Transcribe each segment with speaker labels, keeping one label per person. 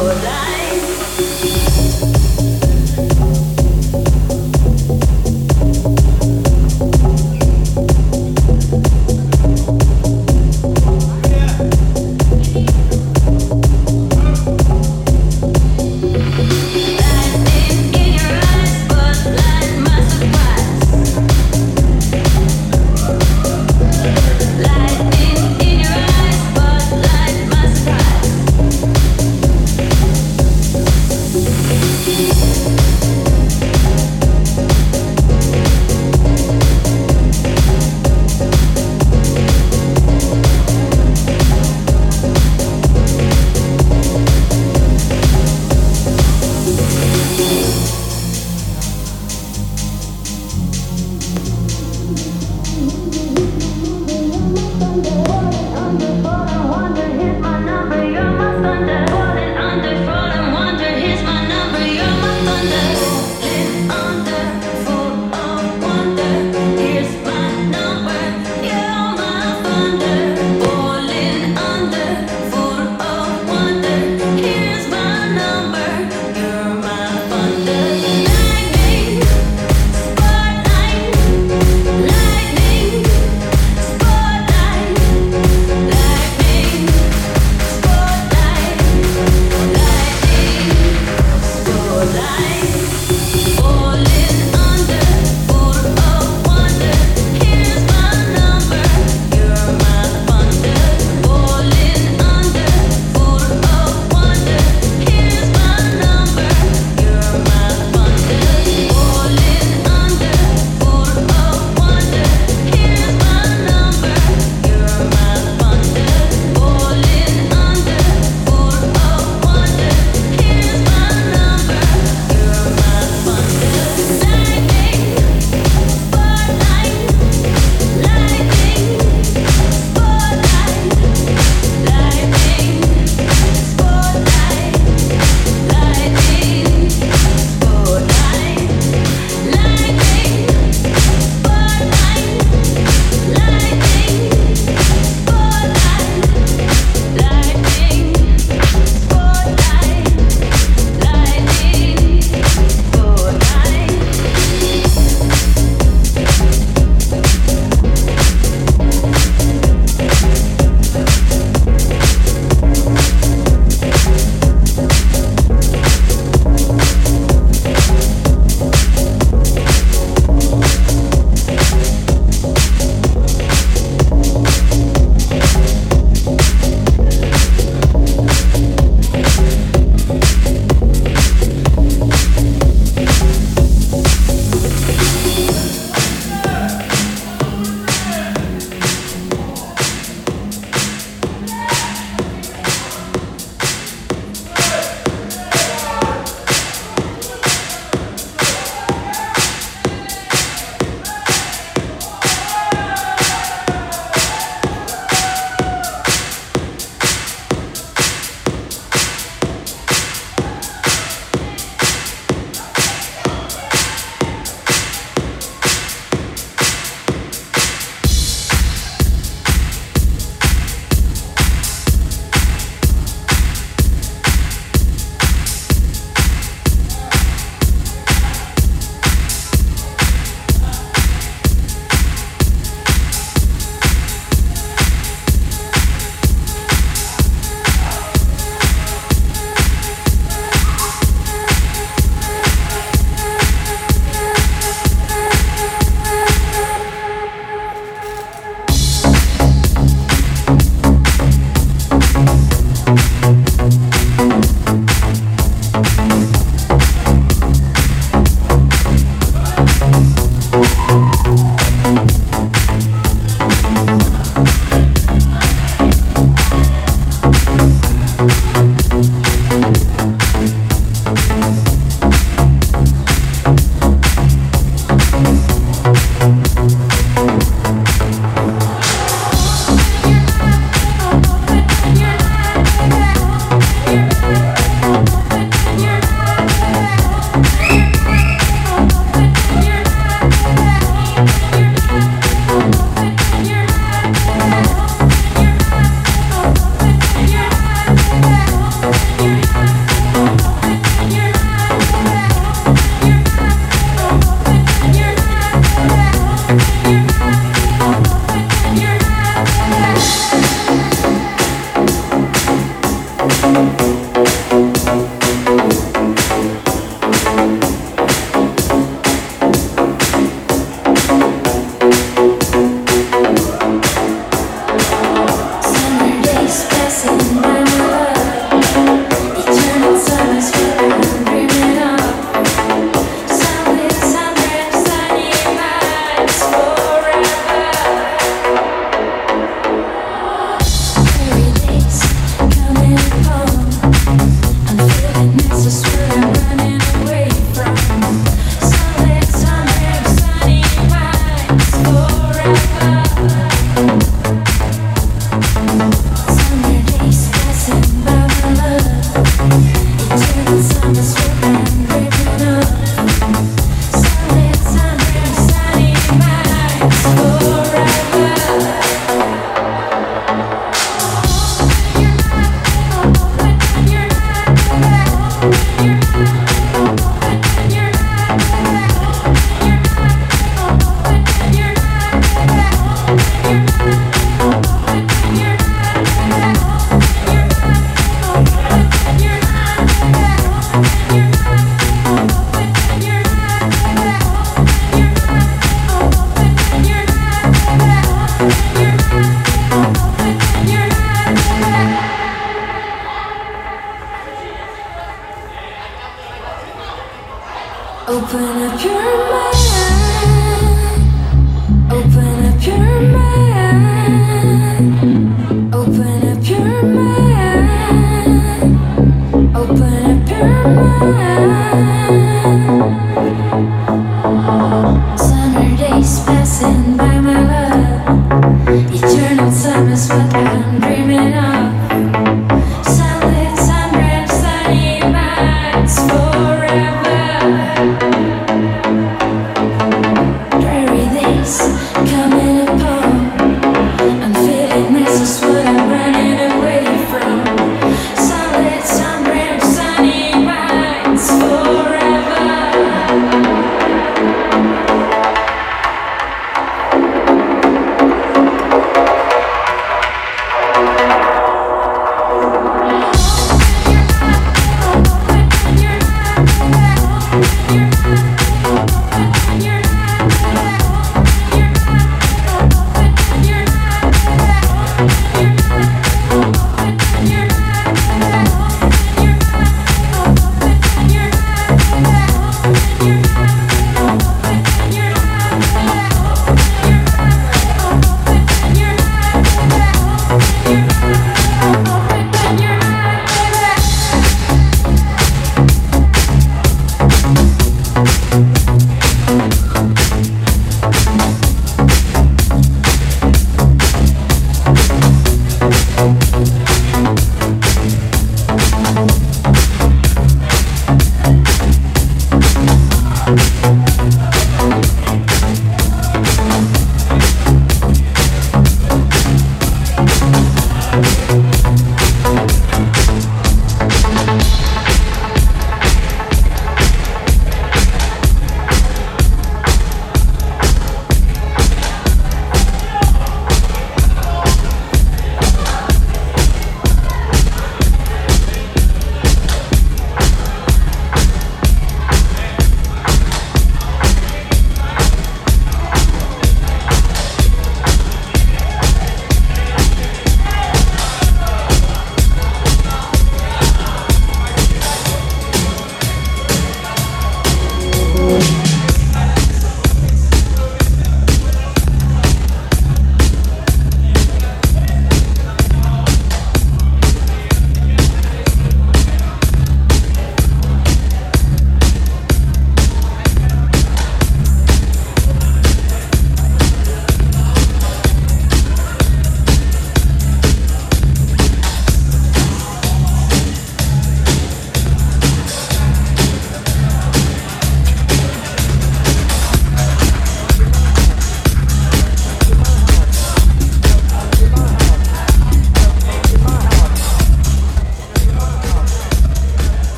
Speaker 1: 돌아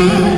Speaker 1: you.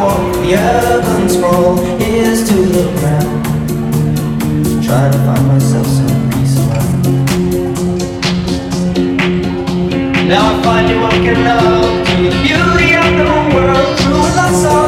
Speaker 2: Walk the urban sprawl is to the ground. Trying to find myself some peace of mind. Now I find you waking up to the beauty of the world a love song.